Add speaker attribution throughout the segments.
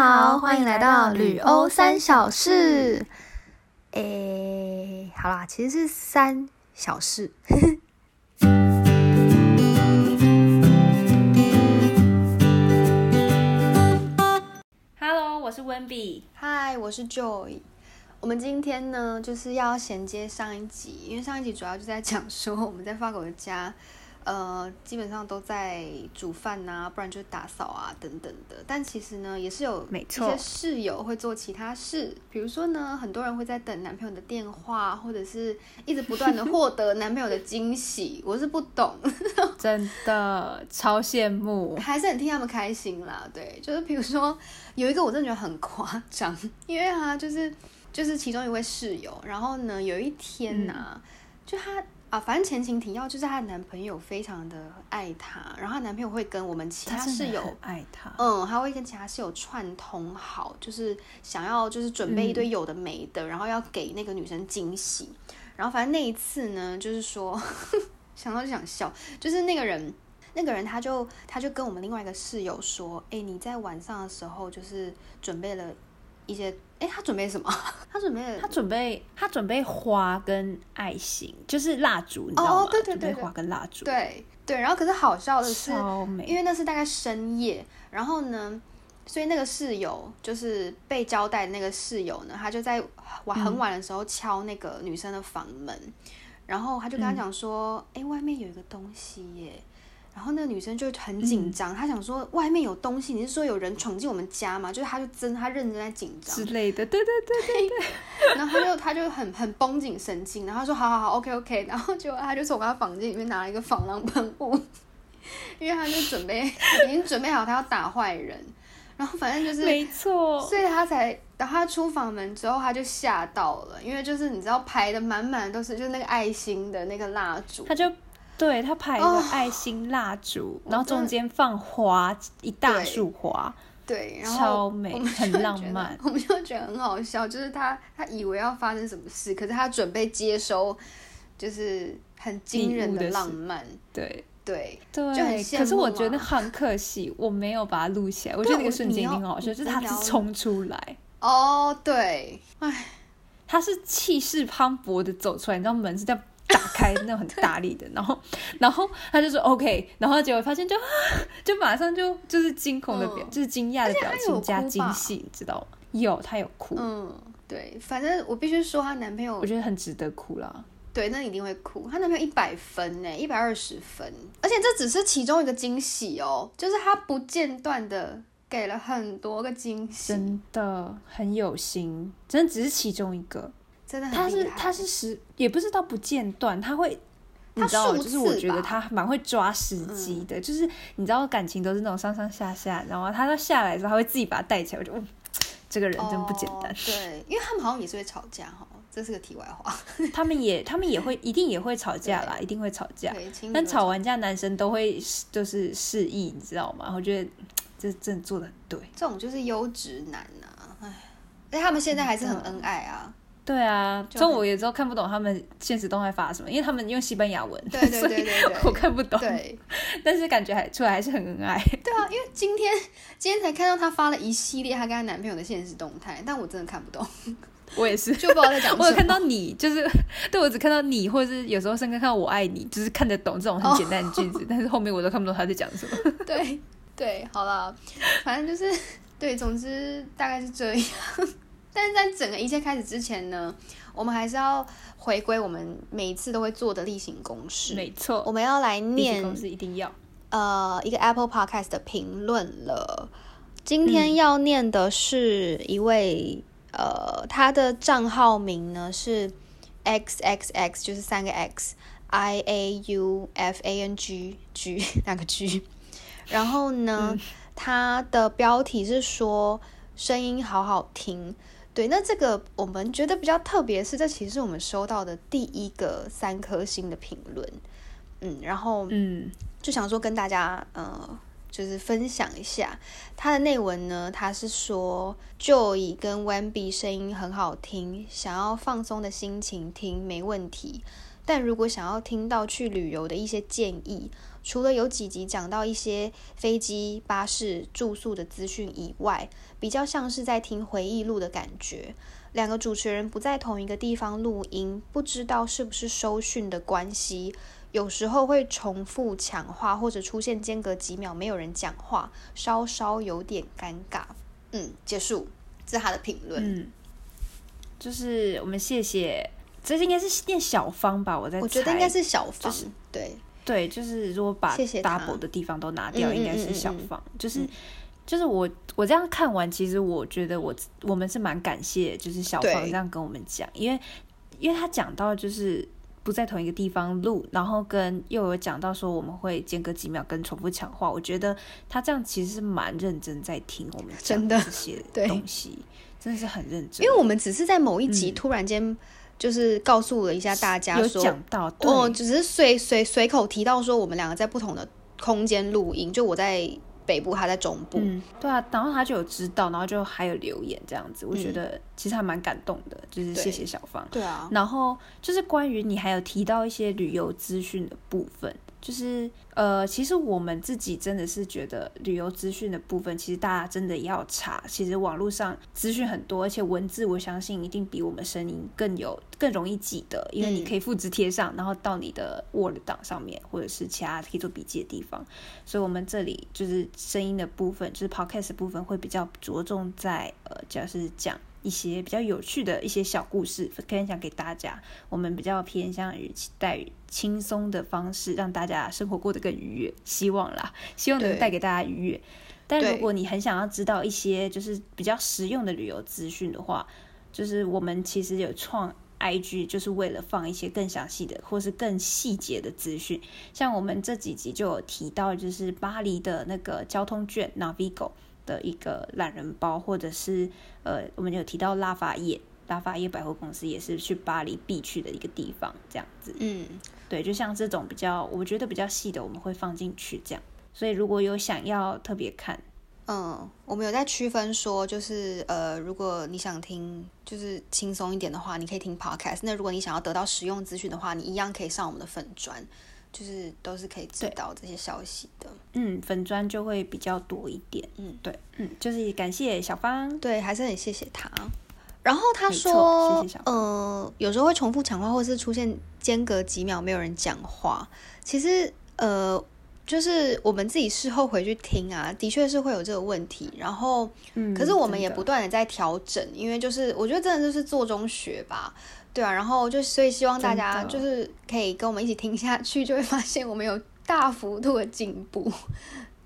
Speaker 1: 好，欢迎来到旅欧三小事。诶，好啦，其实是三小事。
Speaker 2: Hello，我是温比。
Speaker 1: 嗨，我是 Joy。我们今天呢，就是要衔接上一集，因为上一集主要就在讲说我们在法国的家，呃，基本上都在煮饭呐、不然就是打扫啊等等的。但其实呢，也是有一些室友会做其他事，比如说呢，很多人会在等男朋友的电话，或者是一直不断的 获得男朋友的惊喜。我是不懂，
Speaker 2: 真的超羡慕。
Speaker 1: 还是很替他们开心啦。对，就是比如说有一个我真的觉得很夸张，因为啊就是就是其中一位室友，然后呢有一天呐、就她啊，反正前情提要就是她的男朋友非常的爱她，然后她男朋友会跟我们其他室友
Speaker 2: 爱她，
Speaker 1: 嗯，他会跟其他室友串通好，就是想要就是准备一堆有的没的，然后要给那个女生惊喜。然后反正那一次呢，就是说 想到就想笑，就是那个人。那个人他就他就跟我们另外一个室友说：“哎、你在晚上的时候就是准备了一些，哎、他准备什么？他准备
Speaker 2: 他准备他准备花跟爱心，就是蜡烛，你知道吗？
Speaker 1: 哦对对对对
Speaker 2: 准备花跟蜡烛，
Speaker 1: 对对，然后可是好笑的是，因。为那是大概深夜，然后呢，所以那个室友就是被交代的那个室友呢，他就在晚很晚的时候敲那个女生的房门，然后他就跟他讲说：“哎、外面有一个东西耶。”然后那个女生就很紧张，她想说外面有东西，你是说有人闯进我们家吗？就是她就真她认真在紧张
Speaker 2: 之，类的，对对对对对，
Speaker 1: 然后她就她就很很绷紧神经，然后他说好好好，OK OK，然后结果他就从她房间里面拿了一个防狼喷雾，因为她就准备已经准备好她要打坏人，然后反正就是，
Speaker 2: 没错，
Speaker 1: 所以她才等他出房门之后她就吓到了，因为就是你知道排的满满都是就是那个爱心的那个蜡烛，
Speaker 2: 她就对他排一
Speaker 1: 哦
Speaker 2: 个爱心蜡烛，
Speaker 1: 我
Speaker 2: 然后中间放花，一大束花，
Speaker 1: 对，然后
Speaker 2: 超美很浪漫
Speaker 1: 我们就觉得很好笑，就是他他以为要发生什么事，可是他准备接收就是很惊人的浪漫，
Speaker 2: 对。
Speaker 1: 对。
Speaker 2: 对，就
Speaker 1: 很羡
Speaker 2: 可是我觉得很可惜，我没有把它录起来。我觉得那个瞬间很好笑，就是他是冲出来，
Speaker 1: 哦，对，哎，
Speaker 2: 他是气势磅礴的走出来，你知道门是这样打开，那种很大力的，然后，然后他就说 OK，然后结果发现就 就马上就就是惊恐的表，
Speaker 1: 嗯
Speaker 2: 就是惊讶的表情加惊喜，你知道吗？有，他有哭，
Speaker 1: 嗯，对，反正我必须说，她男朋友
Speaker 2: 我觉得很值得哭啦。
Speaker 1: 对，那一定会哭。她男朋友一百分呢，一百二十分，而且这只是其中一个惊喜哦，就是他不间断的给了很多个惊喜，
Speaker 2: 真的很有心，真的只是其中一个。
Speaker 1: 真的很
Speaker 2: 他是他是时也不是到不间断，他会。你
Speaker 1: 他
Speaker 2: 知道，
Speaker 1: 数
Speaker 2: 就是我觉得他蛮会抓时机的，就是你知道感情都是那种上上下下，然后他到下来的时候，他会自己把它带起来，我就，嗯这个人真不简单。
Speaker 1: 哦对，因为他们好像也是会吵架哈，这是个题外话。
Speaker 2: 他们也他们也会一定也会吵架啦，一定会吵架。但吵完架，男生都会就是示意，你知道吗？我觉得这真的做的很对。
Speaker 1: 这种就是优质男呐、唉，而且他们现在还是很恩爱啊。
Speaker 2: 对啊，
Speaker 1: 就
Speaker 2: 所以我有时候看不懂他们现实动态发什么，因为他们用西班牙文，
Speaker 1: 对对 对对对
Speaker 2: 我看不懂。
Speaker 1: 对
Speaker 2: 但是感觉还出来还是很恩爱。
Speaker 1: 对啊，因为今天今天才看到她发了一系列她跟她男朋友的现实动态，但我真的看不懂，
Speaker 2: 我也是，
Speaker 1: 就不知道在讲什么。
Speaker 2: 我有看到你，就是对我只看到你，或者是有时候甚至看到我爱你，就是看得懂这种很简单的句子，但是后面我都看不懂他在讲什么。
Speaker 1: 对对，好了，反正就是对，总之大概是这样。但是在整个一切开始之前呢，我们还是要回归我们每一次都会做的例行公事。
Speaker 2: 没错，
Speaker 1: 我们要来念
Speaker 2: 公司一定要。
Speaker 1: 呃一个 Apple Podcast 的评论了。今天要念的是一位、呃，他的账号名呢是 x x x，就是三个 x i a u f a n g g 那个 g，然后呢，他的标题是说声音好好听。对，那这个我们觉得比较特别是，这其实是我们收到的第一个三颗星的评论。嗯，然后
Speaker 2: 嗯，
Speaker 1: 就想说跟大家呃，就是分享一下它的内文呢。它是说 Joy 跟 Wenby 声音很好听，想要放松的心情听没问题，但如果想要听到去旅游的一些建议，除了有几集讲到一些飞机、巴士、住宿的资讯以外，比较像是在听回忆录的感觉。两个主持人不在同一个地方录音，不知道是不是收讯的关系，有时候会重复抢话，或者出现间隔几秒没有人讲话，稍稍有点尴尬。嗯，结束，这是他的评论。
Speaker 2: 嗯，就是我们谢谢，这应该是念小芳吧？我在
Speaker 1: 我觉得应该是小芳，对
Speaker 2: 对，就是如果把 double 的地方都拿掉，应该是
Speaker 1: 嗯嗯
Speaker 2: 小芳。就是就是我我这样看完，其实我觉得我我们是蛮感谢，就是小芳这样跟我们讲，因为因为他讲到就是。不在同一个地方录，然后跟又有讲到说我们会间隔几秒跟重复抢话，我觉得他这样其实是蛮认真在听我们讲
Speaker 1: 真的
Speaker 2: 这些东西，真的是很认真。
Speaker 1: 因为我们只是在某一集
Speaker 2: 嗯
Speaker 1: 突然间就是告诉了一下大家
Speaker 2: 有
Speaker 1: 说，
Speaker 2: 讲到，对
Speaker 1: 哦，只是随随随口提到说我们两个在不同的空间录音，就我在北部，他在中部。
Speaker 2: 嗯，对啊，然后他就有知道，然后就还有留言这样子，我觉得其实还蛮感动的，就是谢谢小芳。
Speaker 1: 对啊，
Speaker 2: 然后就是关于你还有提到一些旅游资讯的部分，就是呃，其实我们自己真的是觉得旅游资讯的部分，其实大家真的要查。其实网络上资讯很多，而且文字我相信一定比我们声音更有更容易记得，因为你
Speaker 1: 嗯
Speaker 2: 可以复制贴上，然后到你的 Word 档上面，或者是其他可以做笔记的地方。所以我们这里就是声音的部分，就是 Podcast 部分会比较着重在呃，就是讲。一些比较有趣的一些小故事分享给大家，我们比较偏向于带于轻松的方式，让大家生活过得更愉悦。希望啦，希望能带给大家愉悦。但如果你很想要知道一些就是比较实用的旅游资讯的话，就是我们其实有创 IG，就是为了放一些更详细的或是更细节的资讯。像我们这几集就有提到，就是巴黎的那个交通券 Navigo 的一个懒人包，或者是呃，我们有提到拉法叶，拉法叶百货公司也是去巴黎必去的一个地方，这样子。
Speaker 1: 嗯，
Speaker 2: 对，就像这种比较，我觉得比较细的，我们会放进去这样。所以如果有想要特别看，
Speaker 1: 嗯，我们有在区分说，就是呃，如果你想听就是轻松一点的话，你可以听 podcast。那如果你想要得到实用资讯的话，你一样可以上我们的粉专，就是都是可以知
Speaker 2: 对
Speaker 1: 道这些消息的。
Speaker 2: 嗯，粉砖就会比较多一点。
Speaker 1: 嗯，
Speaker 2: 对，嗯，就是感谢小芳。
Speaker 1: 对，还是很谢谢他。然后他说，
Speaker 2: 谢谢小
Speaker 1: 呃，有时候会重复讲话，或是出现间隔几秒没有人讲话。其实，呃，就是我们自己事后回去听啊，的确是会有这个问题。然后，
Speaker 2: 嗯，
Speaker 1: 可是我们也不断的在调整，因为就是我觉得真的就是做中学吧，对啊。然后就所以希望大家就是可以跟我们一起听下去，就会发现我们有大幅度的进步。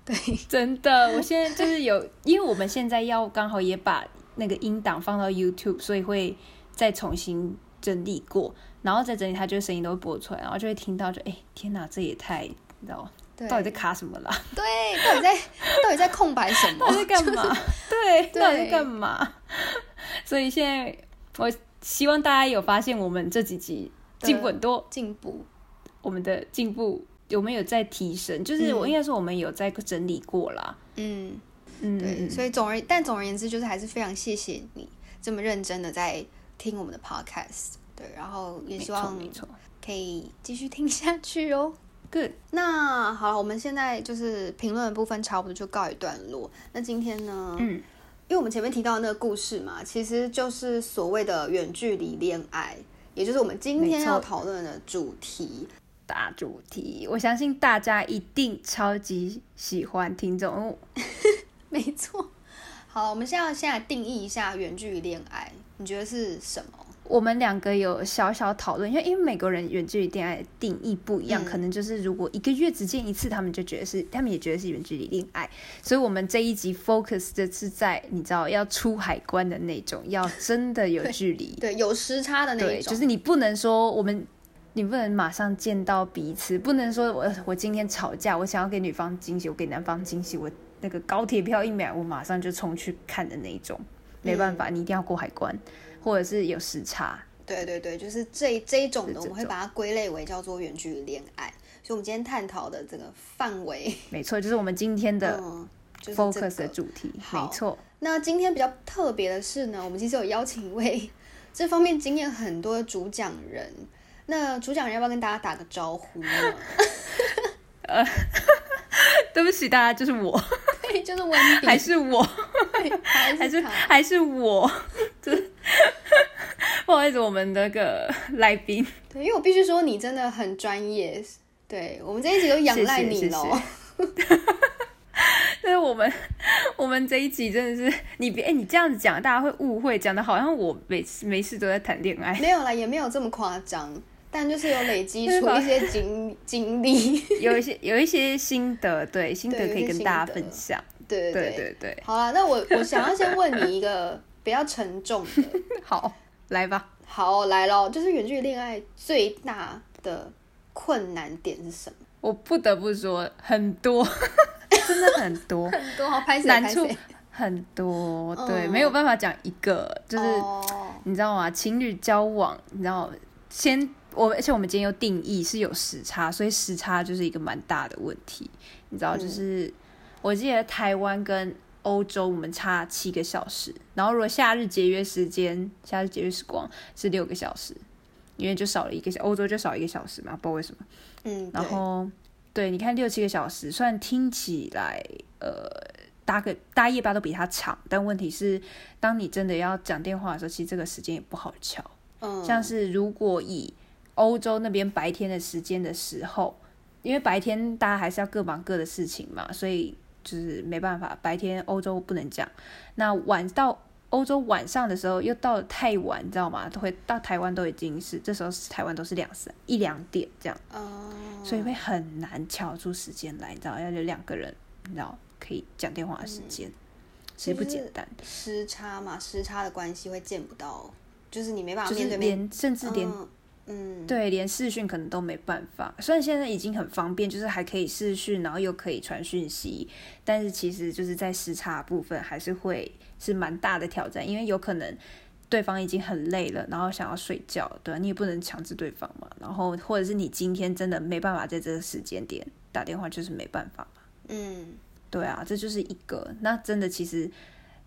Speaker 1: 对，
Speaker 2: 真的，我现在就是有，因为我们现在要刚好也把那个音档放到 YouTube，所以会再重新整理过，然后再整理它，就声音都会播出来，然后就会听到就，哎，天哪，这也太，你知道
Speaker 1: 对
Speaker 2: 到底在卡什么啦？
Speaker 1: 对，到底在到底在空白什么？
Speaker 2: 到底在干嘛？对，
Speaker 1: 对
Speaker 2: 到底在干嘛？所以现在我希望大家有发现，我们这几集进步很多，
Speaker 1: 进步，
Speaker 2: 我们的进步我们有在提升，就是我
Speaker 1: 嗯
Speaker 2: 应该说我们有在整理过啦。
Speaker 1: 嗯。
Speaker 2: 嗯，
Speaker 1: 对，
Speaker 2: 嗯
Speaker 1: 所以总而但总而言之，就是还是非常谢谢你这么认真的在听我们的 podcast，对，然后也希望
Speaker 2: 没错
Speaker 1: 可以继续听下去哦。
Speaker 2: ，good。
Speaker 1: 那好了，我们现在就是评论的部分差不多就告一段落。那今天呢，
Speaker 2: 嗯，
Speaker 1: 因为我们前面提到的那个故事嘛，其实就是所谓的远距离恋爱，也就是我们今天要讨论的主题。
Speaker 2: 大主题，我相信大家一定超级喜欢听这种。
Speaker 1: 没错。好，我们现在要现在定义一下远距离恋爱，你觉得是什么？
Speaker 2: 我们两个有小小讨论，因为因为每个人远距离恋爱的定义不一样，
Speaker 1: 嗯。
Speaker 2: 可能就是如果一个月只见一次，他们就觉得是，他们也觉得是远距离恋爱。所以，我们这一集 focus 的是在你知道要出海关的那种，要真的有距离，
Speaker 1: 对，有时差的那种，
Speaker 2: 就是你不能说我们，你不能马上见到彼此，不能说我我今天吵架，我想要给女方惊喜，我给男方惊喜，我那个高铁票一买，我马上就冲去看的那一种，没办法，你一定要过海关，或者是有时差。
Speaker 1: 对对对，就是这这一种的，我们会把它归类为叫做远距离恋爱。所以，我们今天探讨的这个范围，
Speaker 2: 没错，就是我们今天的
Speaker 1: 嗯，就是这
Speaker 2: focus
Speaker 1: 个
Speaker 2: 的主题，
Speaker 1: 好
Speaker 2: 没错。
Speaker 1: 那今天比较特别的是呢，我们其实有邀请一位这方面经验很多的主讲人。那主讲人要不要跟大家打个招呼呢？
Speaker 2: 呃，对不起大家，就是我，
Speaker 1: 对，就是温迪，
Speaker 2: 还是我，
Speaker 1: 还
Speaker 2: 还是还是我，就是不好意思，我们那个来宾，
Speaker 1: 对，因为我必须说你真的很专业，对我们这一集都仰赖你喽。
Speaker 2: 就是我们我们这一集真的是你别哎、你这样子讲，大家会误会，讲的好像我每次没事都在谈恋爱，
Speaker 1: 没有啦，也没有这么夸张，但就是有累积 出一些经经历。
Speaker 2: 有一些有一些心得，对心得可以跟大家分享，
Speaker 1: 对
Speaker 2: 对
Speaker 1: 对。
Speaker 2: 对对，
Speaker 1: 好啦，那我我想要先问你一个比较沉重的，
Speaker 2: 好，来吧。
Speaker 1: 好来咯，就是远距离恋爱最大的困难点是什么？
Speaker 2: 我不得不说，很多，真的很多，
Speaker 1: 很多好拍谁
Speaker 2: 难处，很多，对，
Speaker 1: 嗯。
Speaker 2: 没有办法讲一个，就是、
Speaker 1: 哦。
Speaker 2: 你知道吗？情侣交往，你知道，先我而且我们今天又定义是有时差，所以时差就是一个蛮大的问题，你知道，就是、我记得台湾跟欧洲我们差七个小时，然后如果夏日节约时间，夏日节约时光是六个小时，因为就少了一个小，欧洲就少一个小时嘛，不知道为什么。
Speaker 1: 嗯，
Speaker 2: 然后对，你看六七个小时，虽然听起来呃搭个搭夜班都比它长，但问题是，当你真的要讲电话的时候，其实这个时间也不好敲。
Speaker 1: 嗯，
Speaker 2: 像是如果以欧洲那边白天的时间的时候，因为白天大家还是要各忙各的事情嘛，所以就是没办法，白天欧洲不能讲。那晚到欧洲晚上的时候又到了太晚，你知道吗？都会到台湾都已经是这时候是台湾都是两三一两点这样。
Speaker 1: 哦，
Speaker 2: 所以会很难敲出时间来，你知道，要有两个人，你知道可以讲电话的时间，其实不简单，
Speaker 1: 时差嘛，时差的关系会见不到，就是你没办法
Speaker 2: 就是
Speaker 1: 面对面，
Speaker 2: 连甚至连、
Speaker 1: 嗯嗯，
Speaker 2: 对连视讯可能都没办法。虽然现在已经很方便，就是还可以视讯，然后又可以传讯息，但是其实就是在时差部分还是会是蛮大的挑战，因为有可能。对方已经很累了，然后想要睡觉，对、啊、你也不能强制对方嘛。然后或者是你今天真的没办法在这个时间点打电话，就是没办法嘛。
Speaker 1: 嗯，
Speaker 2: 对啊，这就是一个。那真的其实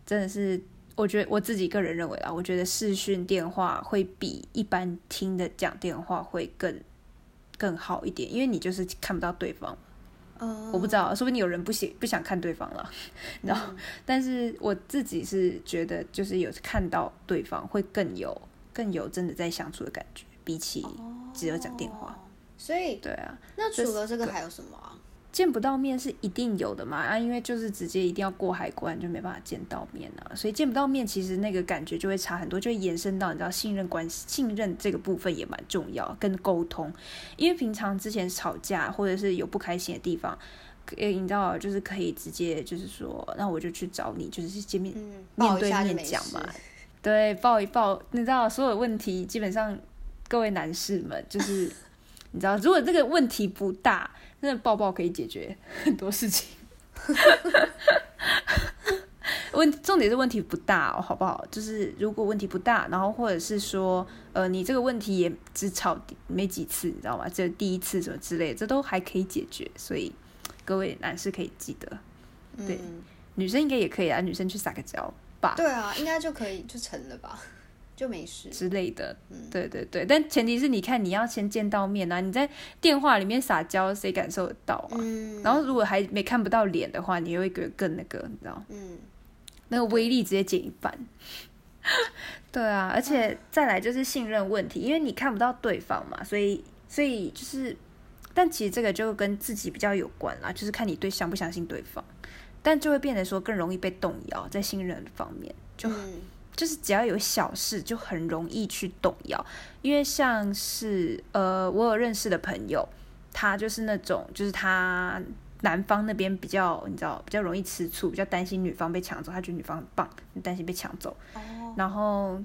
Speaker 2: 真的是，我觉得我自己个人认为啦，我觉得视讯电话会比一般听的讲电话会更更好一点，因为你就是看不到对方。
Speaker 1: 嗯，
Speaker 2: 我不知道，说不定有人不喜不想看对方了，然后，但是我自己是觉得，就是有看到对方会更有更有真的在相处的感觉，比起只有讲电话。
Speaker 1: 哦所以
Speaker 2: 对啊，
Speaker 1: 那除了这个还有什么啊？
Speaker 2: 见不到面是一定有的嘛啊，因为就是直接一定要过海关，就没办法见到面啊，所以见不到面，其实那个感觉就会差很多，就会延伸到你知道信任关系，信任这个部分也蛮重要，跟沟通，因为平常之前吵架或者是有不开心的地方。呃，你知道，就是可以直接就是说，那我就去找你，就是见面、
Speaker 1: 嗯，
Speaker 2: 面对面讲嘛，对，抱一抱，你知道所有问题基本上，各位男士们就是，你知道，如果这个问题不大，真的抱抱可以解决很多事情。问重点是问题不大哦，好不好？就是如果问题不大，然后或者是说，呃，你这个问题也只吵没几次，你知道吗？只有第一次什么之类的，这都还可以解决。所以各位男士可以记得，对
Speaker 1: 嗯，
Speaker 2: 女生应该也可以啊，女生去撒个娇吧。
Speaker 1: 对啊，应该就可以就成了吧，就没事。
Speaker 2: 之类的，
Speaker 1: 嗯。
Speaker 2: 对对对，但前提是你看你要先见到面啊，你在电话里面撒娇，谁感受得到啊？
Speaker 1: 嗯，
Speaker 2: 然后如果还没看不到脸的话，你会觉得更那个，你知道，
Speaker 1: 嗯，
Speaker 2: 那个威力直接减一半。对。啊，而且再来就是信任问题，因为你看不到对方嘛，所以所以就是，但其实这个就跟自己比较有关啦，就是看你对相不相信对方，但就会变得说更容易被动摇，在信任方面就
Speaker 1: 嗯
Speaker 2: 就是只要有小事就很容易去动摇，因为像是呃，我有认识的朋友，他就是那种就是他男方那边比较你知道比较容易吃醋，比较担心女方被抢走，他觉得女方很棒，很担心被抢走，
Speaker 1: 哦，
Speaker 2: 然后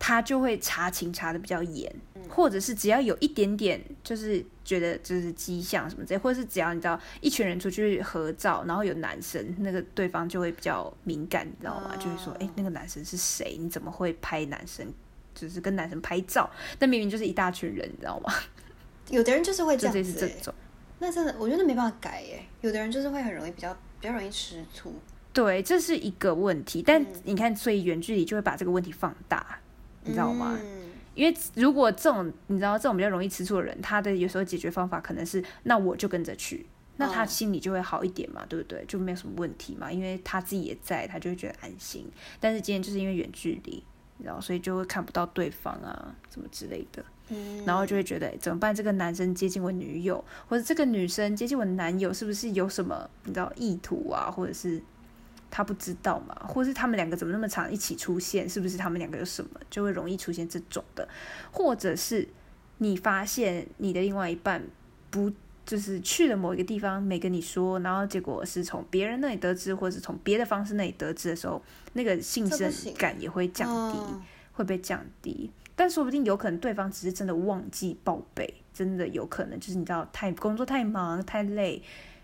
Speaker 2: 他就会查情查的比较严，或者是只要有一点点就是觉得就是迹象什么之类，或者是只要你知道一群人出去合照，然后有男生，那个对方就会比较敏感，你知道吗？
Speaker 1: 哦
Speaker 2: 就会说，哎、那个男生是谁？你怎么会拍男生？就是跟男生拍照，但明明就是一大群人，你知道吗？
Speaker 1: 有的人就是会这样子欸，
Speaker 2: 这种。
Speaker 1: 那真的我觉得没办法改耶。有的人就是会很容易比较比较容易吃醋。
Speaker 2: 对，这是一个问题，但
Speaker 1: 嗯
Speaker 2: 你看，所以远距离就会把这个问题放大，你知道吗？
Speaker 1: 嗯
Speaker 2: 因为如果这种你知道这种比较容易吃醋的人，他的有时候解决方法可能是，那我就跟着去，那他心里就会好一点嘛，对不对？就没有什么问题嘛，因为他自己也在，他就会觉得安心。但是今天就是因为远距离，你知道所以就会看不到对方啊，什么之类的。
Speaker 1: 嗯，
Speaker 2: 然后就会觉得怎么办？这个男生接近我女友，或者这个女生接近我男友，是不是有什么你知道意图啊？或者是他不知道嘛？或是他们两个怎么那么常一起出现？是不是他们两个有什么？就会容易出现这种的，或者是你发现你的另外一半不。就是去了某一个地方没跟你说，然后结果是从别人那里得知，或者是从别的方式那里得知的时候，那个信任感也会降低，会被降低。但说不定有可能对方只是真的忘记报备，真的有可能就是你知道太工作太忙太累，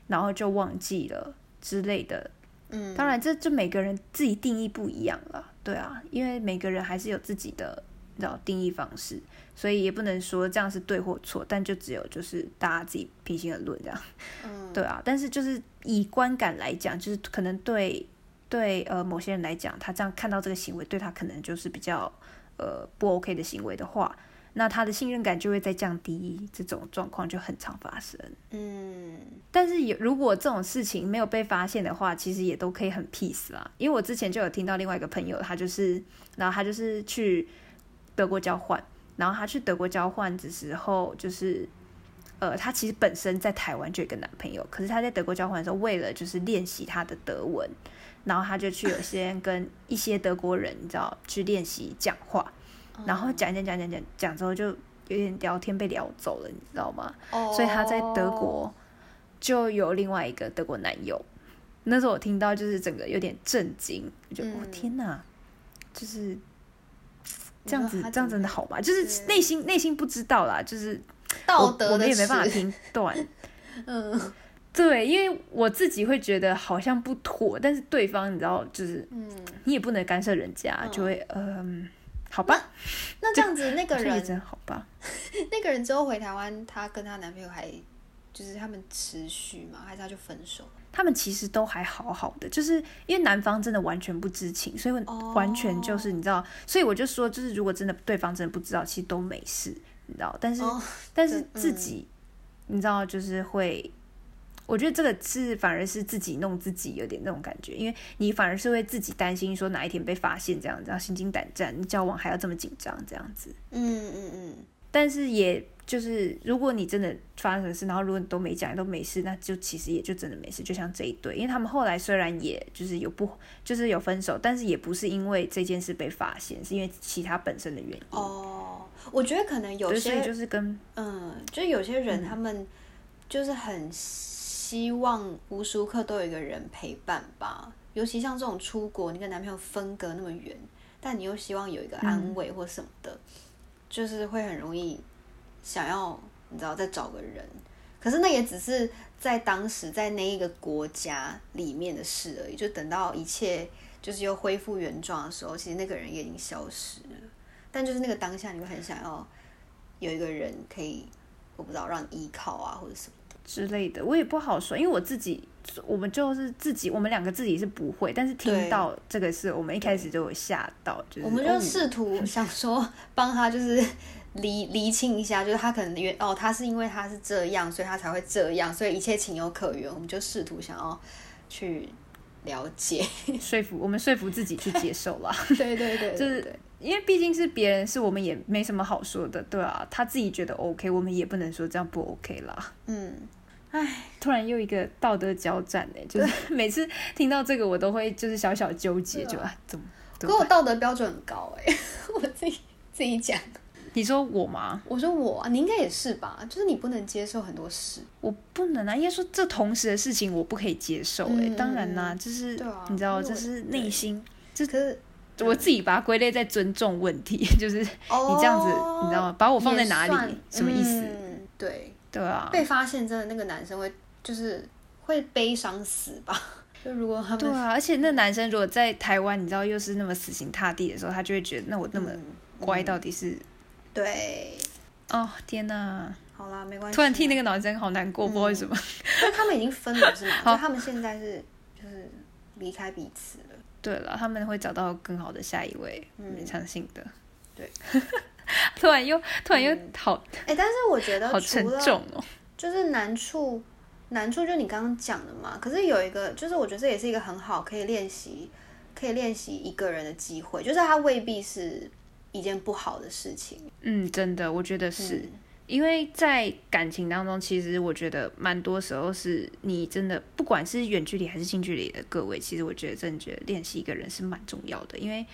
Speaker 2: 然后就忘记了之类的。
Speaker 1: 嗯，
Speaker 2: 当然这这每个人自己定义不一样了，对啊，因为每个人还是有自己的。道定义方式，所以也不能说这样是对或错，但就只有就是大家自己平心而论这样，
Speaker 1: 嗯，
Speaker 2: 对啊。但是就是以观感来讲，就是可能对对呃某些人来讲，他这样看到这个行为对他可能就是比较呃不 OK 的行为的话，那他的信任感就会再降低，这种状况就很常发生。
Speaker 1: 嗯，
Speaker 2: 但是有如果这种事情没有被发现的话，其实也都可以很 peace 啦。因为我之前就有听到另外一个朋友，他就是然后他就是去。德国交换，然后他去德国交换的时候，就是，呃，他其实本身在台湾就有一个男朋友，可是他在德国交换的时候，为了就是练习他的德文，然后他就去有些 跟一些德国人，你知道，去练习讲话，然后讲讲讲讲讲讲之后，就有点聊天被聊走了，你知道吗？所以他在德国就有另外一个德国男友。那时候我听到就是整个有点震惊，我觉得我天哪，就是。这样子，这样真的好吗？就是内心内心不知道啦，就是
Speaker 1: 道德
Speaker 2: 我们也没办法评断。
Speaker 1: 嗯，
Speaker 2: 对，因为我自己会觉得好像不妥，但是对方你知道，就是
Speaker 1: 嗯，
Speaker 2: 你也不能干涉人家，就会嗯，好吧。
Speaker 1: 那这样子，那个人
Speaker 2: 真好吧？
Speaker 1: 那个人之后回台湾，她跟她男朋友还就是他们持续吗？还是他就分手？
Speaker 2: 他们其实都还好好的，就是因为男方真的完全不知情，所以完全就是你知道，所以我就说，就是如果真的对方真的不知道，其实都没事，你知道。但是但是自己，你知道，就是会，我觉得这个是反而是自己弄自己，有点那种感觉，因为你反而是会自己担心说哪一天被发现这样子，然后心惊胆战，你交往还要这么紧张这样子。
Speaker 1: 嗯嗯嗯。
Speaker 2: 但是也。就是如果你真的发生什么事，然后如果你都没讲都没事，那就其实也就真的没事。就像这一对，因为他们后来虽然也就是有不就是有分手，但是也不是因为这件事被发现，是因为其他本身的原因。
Speaker 1: 哦，我觉得可能有些
Speaker 2: 就是跟
Speaker 1: 嗯，就是有些人他们就是很希望无时无刻都有一个人陪伴吧，尤其像这种出国，你跟男朋友分隔那么远，但你又希望有一个安慰或什么的，就是会很容易。想要你知道再找个人，可是那也只是在当时在那一个国家里面的事而已。就等到一切就是又恢复原状的时候，其实那个人也已经消失了。但就是那个当下，你会很想要有一个人可以，我不知道让你依靠啊，或者什么
Speaker 2: 之类的。我也不好说，因为我自己，我们就是自己，我们两个自己是不会。但是听到这个事，我们一开始就有吓到，就是
Speaker 1: 我们就试图 想说帮他，就是。厘厘清一下，就是他可能原哦，他是因为他是这样，所以他才会这样，所以一切情有可原。我们就试图想要去了解，
Speaker 2: 说服我们说服自己去接受了。
Speaker 1: 对对对，
Speaker 2: 就是因为毕竟是别人，是我们也没什么好说的，对啊，他自己觉得 OK，我们也不能说这样不 OK 啦。
Speaker 1: 嗯，唉，
Speaker 2: 突然又一个道德交战呢，就是每次听到这个，我都会就是小小纠结，就啊，怎么？
Speaker 1: 可我道德标准很高哎，我自己自己讲。
Speaker 2: 你说我吗？
Speaker 1: 我说我啊，你应该也是吧？就是你不能接受很多事，
Speaker 2: 我不能啊。应该说这同时的事情我不可以接受。哎，当然啦，就是你知道，就是内心，这
Speaker 1: 可是
Speaker 2: 我自己把它归类在尊重问题，就是你这样子，你知道吗？把我放在哪里？什么意思？
Speaker 1: 对
Speaker 2: 对啊，
Speaker 1: 被发现真的那个男生会就是会悲伤死吧？就如果他们
Speaker 2: 对啊，而且那男生如果在台湾，你知道又是那么死心塌地的时候，他就会觉得那我那么乖到底是。
Speaker 1: 对，
Speaker 2: 哦天哪！
Speaker 1: 好啦，没关系。
Speaker 2: 突然替那个男生好难过，不知道为什么。
Speaker 1: 那他们已经分了是吗？就他们现在是就是离开彼此了。
Speaker 2: 对了，他们会找到更好的下一位，嗯，相信的。
Speaker 1: 对。
Speaker 2: 突然又突然又好，
Speaker 1: 哎，但是我觉得
Speaker 2: 好沉重哦。
Speaker 1: 就是难处，难处就你刚刚讲的嘛。可是有一个，就是我觉得这也是一个很好可以练习，可以练习一个人的机会，就是它未必是一件不好的事情。
Speaker 2: 嗯，真的，我觉得是。因为在感情当中，其实我觉得蛮多时候是你真的，不管是远距离还是近距离的各位，其实我觉得真的觉得练习一个人是蛮重要的，因为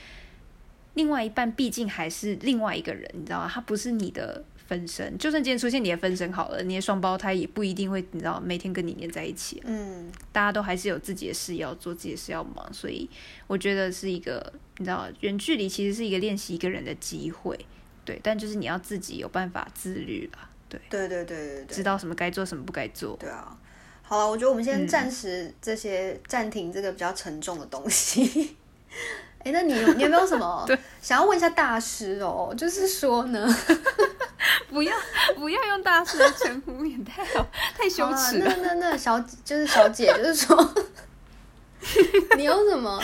Speaker 2: 另外一半毕竟还是另外一个人，你知道吗？他不是你的分身，就算今天出现你的分身好了，你的双胞胎也不一定会，你知道每天跟你黏在一起。嗯，大家都还是有自己的事要做，自己的事要忙，所以我觉得是一个，你知道，远距离其实是一个练习一个人的机会。对，但就是你要自己有办法自律了，对，
Speaker 1: 对对对对对，
Speaker 2: 知道什么该做，什么不该做。
Speaker 1: 对啊，好了，我觉得我们先暂时这些暂停这个比较沉重的东西。哎，那你你有没有什么 想要问一下大师哦？就是说呢，
Speaker 2: 不要不要用大师的称呼，也太好太羞耻了。
Speaker 1: 那那那小就是小姐，就是说，你有什么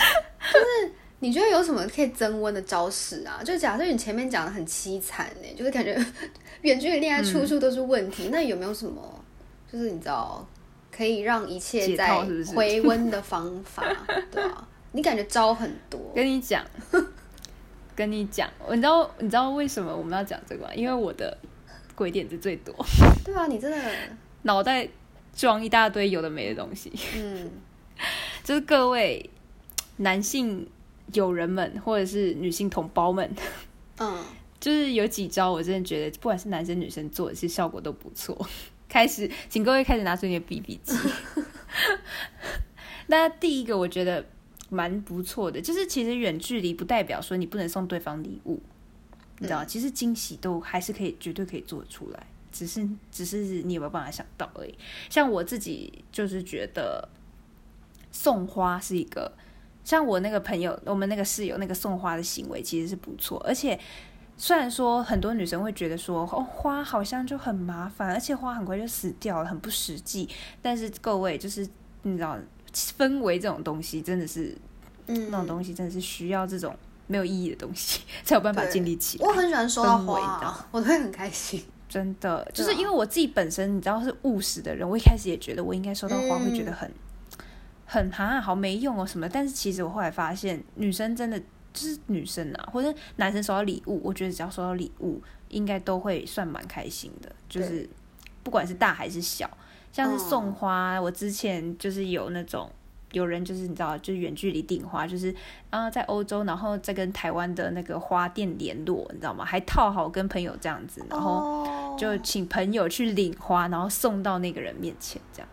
Speaker 1: 就是。你觉得有什么可以增温的招式啊？就假设你前面讲的很凄惨呢，就是感觉 远距离恋爱处处都是问题，那有没有什么就是你知道可以让一切在回温的方法？对啊，你感觉招很多。
Speaker 2: 跟你讲，跟你讲，你知道你知道为什么我们要讲这个吗？因为我的鬼点子最多。
Speaker 1: 对啊，你真的
Speaker 2: 脑袋装一大堆有的没的东西。嗯，就是各位男性。友人们，或者是女性同胞们，嗯，就是有几招，我真的觉得，不管是男生女生做，其实效果都不错。开始，请各位开始拿出你的 BB 机。那第一个，我觉得蛮不错的，就是其实远距离不代表说你不能送对方礼物，你知道其实惊喜都还是可以，绝对可以做出来，只是只是你有没有办法想到而已。像我自己就是觉得送花是一个。像我那个朋友，我们那个室友那个送花的行为其实是不错，而且虽然说很多女生会觉得说哦花好像就很麻烦，而且花很快就死掉了，很不实际。但是各位就是你知道氛围这种东西真的是，嗯，那种东西真的是需要这种没有意义的东西才有办法建立起来。
Speaker 1: 我很喜欢收到花，我会很开心。
Speaker 2: 真的，就是因为我自己本身你知道是务实的人，我一开始也觉得我应该收到花会觉得很。很啊，好没用哦什么？但是其实我后来发现，女生真的就是女生啊，或者男生收到礼物，我觉得只要收到礼物，应该都会算蛮开心的。就是不管是大还是小，像是送花，我之前就是有那种有人就是你知道，就是远距离订花，就是啊在欧洲，然后再跟台湾的那个花店联络，你知道吗？还套好跟朋友这样子，然后就请朋友去领花，然后送到那个人面前这样。